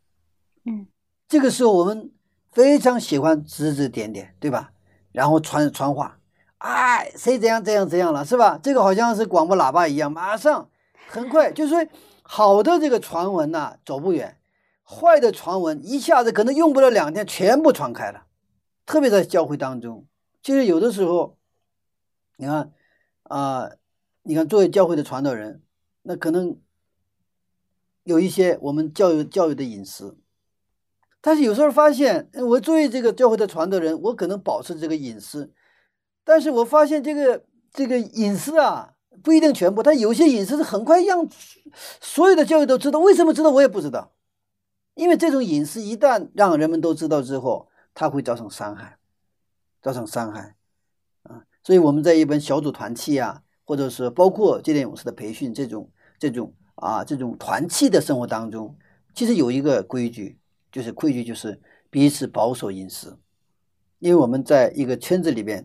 Speaker 5: 嗯，
Speaker 2: 这个时候我们非常喜欢指指点点，对吧？然后传传话，哎，谁怎样怎样怎样了，是吧？这个好像是广播喇叭一样，马上很快，就是说好的这个传闻呐、走不远，坏的传闻一下子可能用不了两天，全部传开了。特别在教会当中，其实有的时候，你看啊、你看作为教会的传道人，那可能有一些我们教育教育的隐私，但是有时候发现，呃我作为这个教会的传道人，我可能保持这个隐私，但是我发现这个这个隐私啊，不一定全部，但有些隐私是很快让所有的教育都知道，为什么知道我也不知道，因为这种隐私一旦让人们都知道之后，它会造成伤害，造成伤害啊，所以我们在一本小组团契啊，或者是包括接点勇士的培训这种这种啊这种团契的生活当中，其实有一个规矩，就是规矩就是彼此保守隐私，因为我们在一个圈子里边，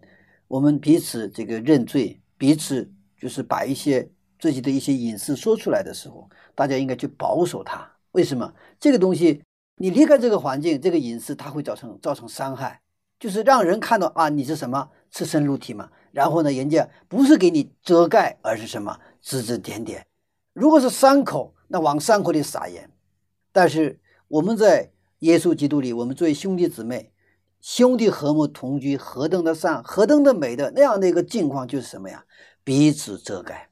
Speaker 2: 我们彼此这个认罪，彼此就是把一些自己的一些隐私说出来的时候，大家应该去保守它。为什么？这个东西你离开这个环境，这个隐私它会造成造成伤害，就是让人看到啊你是什么赤身露体嘛，然后呢，人家不是给你遮盖，而是什么指指点点。如果是伤口，那往伤口里撒盐。但是我们在耶稣基督里，我们作为兄弟姊妹，兄弟和睦同居，何等的善，何等的美的那样的一个境况，就是什么呀？彼此遮盖，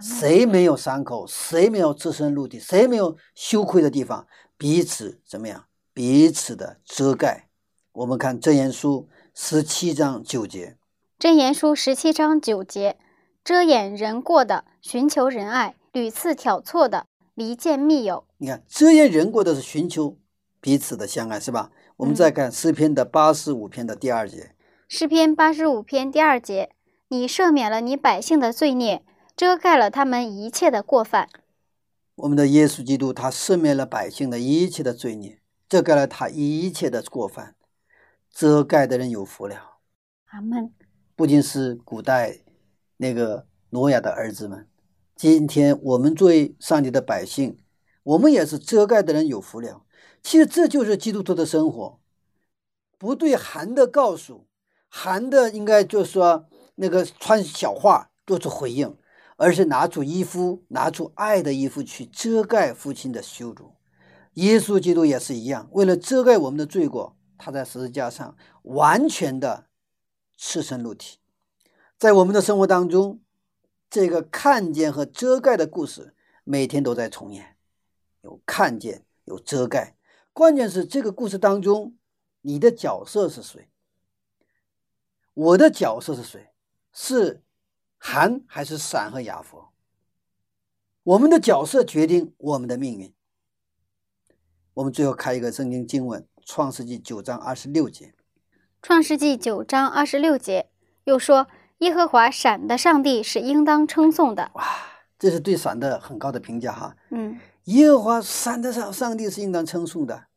Speaker 2: 谁没有伤口，谁没有自身露体，谁没有羞愧的地方，彼此怎么样？彼此的遮盖。我们看真言书十七章九节，
Speaker 5: 真言书十七章九节：遮掩人过的，寻求仁爱；屡次挑错的，离间密友。
Speaker 2: 你看遮掩人过的是寻求彼此的相爱，是吧？我们再看诗篇的八十五篇的第二节，
Speaker 5: 诗篇八十五篇第二节：你赦免了你百姓的罪孽，遮盖了他们一切的过犯。
Speaker 2: 我们的耶稣基督他赦免了百姓的一切的罪孽，遮盖了他一切的过犯。遮盖的人有福了。
Speaker 5: 阿门。
Speaker 2: 不仅是古代那个挪亚的儿子们，今天我们作为上帝的百姓，我们也是遮盖的人有福了。其实这就是基督徒的生活，不对寒的告诉，寒的应该就是说那个穿小话做出回应，而是拿出衣服，拿出爱的衣服去遮盖父亲的羞辱。耶稣基督也是一样，为了遮盖我们的罪过，他在十字架上完全的赤身露体。在我们的生活当中，这个看见和遮盖的故事每天都在重演，有看见，有遮盖。关键是这个故事当中，你的角色是谁？我的角色是谁？是韩还是闪和雅佛？我们的角色决定我们的命运。我们最后开一个圣经经文，《创世纪》九章二十六节。
Speaker 5: 创世纪九章二十六节又说：“耶和华闪的上帝是应当称颂的。
Speaker 2: 哇，这是对闪的很高的评价哈。”
Speaker 5: 嗯，
Speaker 2: 耶和华山的上上帝是应当称颂的，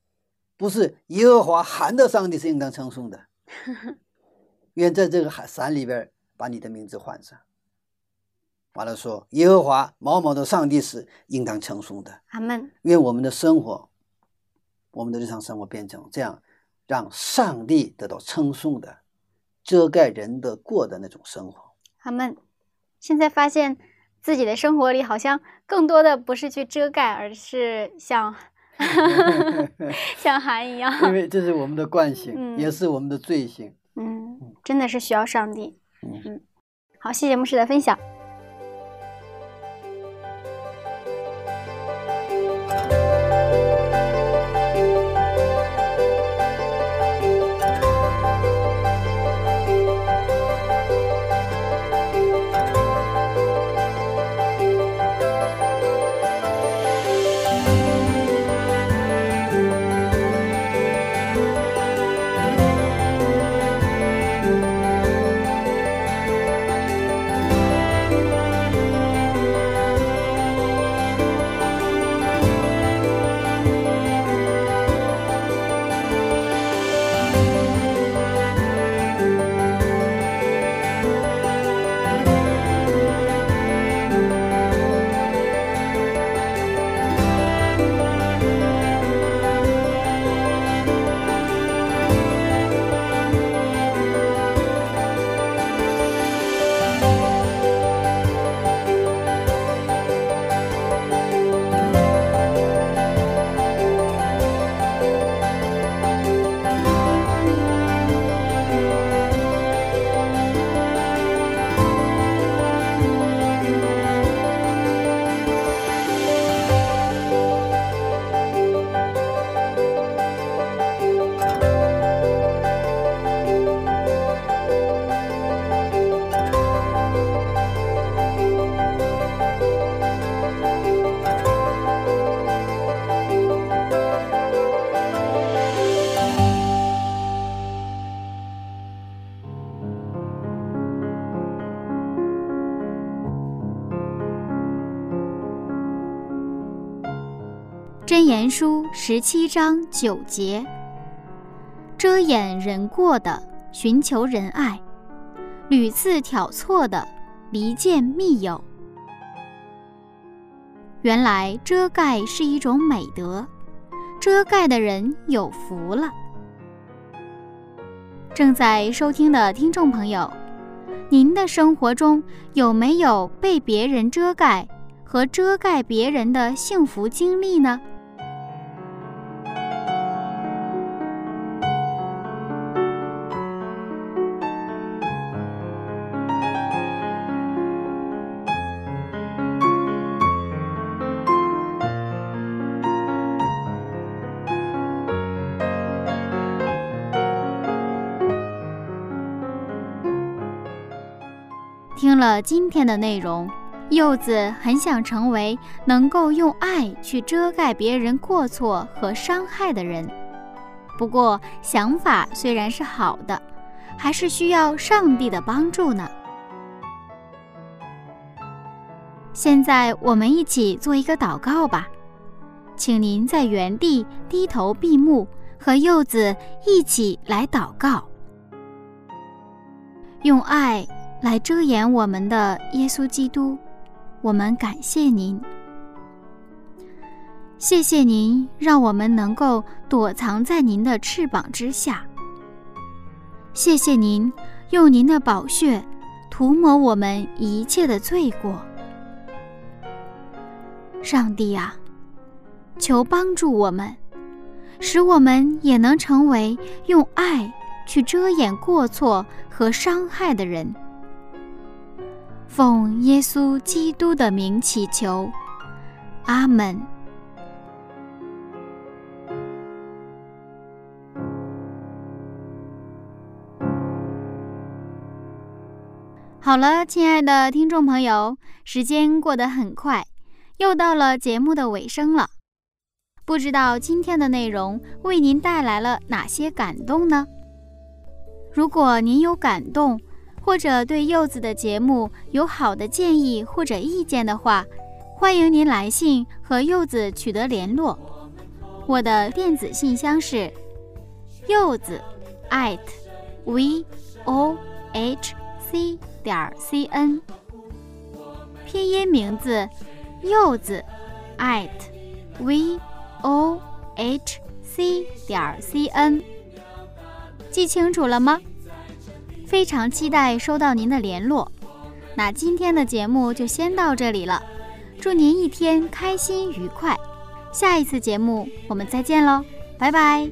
Speaker 2: 不是耶和华寒的上帝是应当称颂的。愿在这个海山里边把你的名字换上。完了说，耶和华某某的上帝是应当称颂的。
Speaker 5: 阿门。
Speaker 2: 愿我们的生活，我们的日常生活变成这样，让上帝得到称颂的，遮盖人的过的那种生活。
Speaker 5: 阿门。现在发现自己的生活里好像更多的不是去遮盖，而是像 像韩一样。
Speaker 2: 因为这是我们的惯性，
Speaker 5: 嗯
Speaker 2: 也是我们的罪行。
Speaker 5: 嗯，真的是需要上帝。
Speaker 2: 嗯
Speaker 5: 好，谢谢牧师的分享。
Speaker 1: 十七章九节：遮掩人过的，寻求仁爱；屡次挑错的，离间密友。原来遮盖是一种美德，遮盖的人有福了。正在收听的听众朋友，您的生活中有没有被别人遮盖和遮盖别人的幸福经历呢？了今天的内容，柚子很想成为能够用爱去遮盖别人过错和伤害的人。不过，想法虽然是好的，还是需要上帝的帮助呢。现在，我们一起做一个祷告吧，请您在原地低头闭目，和柚子一起来祷告，用爱。来遮掩我们的耶稣基督，我们感谢您，谢谢您让我们能够躲藏在您的翅膀之下。谢谢您用您的宝血涂抹我们一切的罪过。上帝啊，求帮助我们，使我们也能成为用爱去遮掩过错和伤害的人。奉耶稣基督的名祈求。阿门。
Speaker 3: 好了亲爱的听众朋友时间过得很快又到了节目的尾声了。不知道今天的内容为您带来了哪些感动呢？如果您有感动或者对柚子的节目有好的建议或者意见的话，欢迎您来信和柚子取得联络。我的电子信箱是柚子艾特 V O H C 点 C N，拼音名字柚子艾特 V O H C 点 C N 记清楚了吗？非常期待收到您的联络。那今天的节目就先到这里了。祝您一天开心愉快。下一次节目我们再见喽拜拜。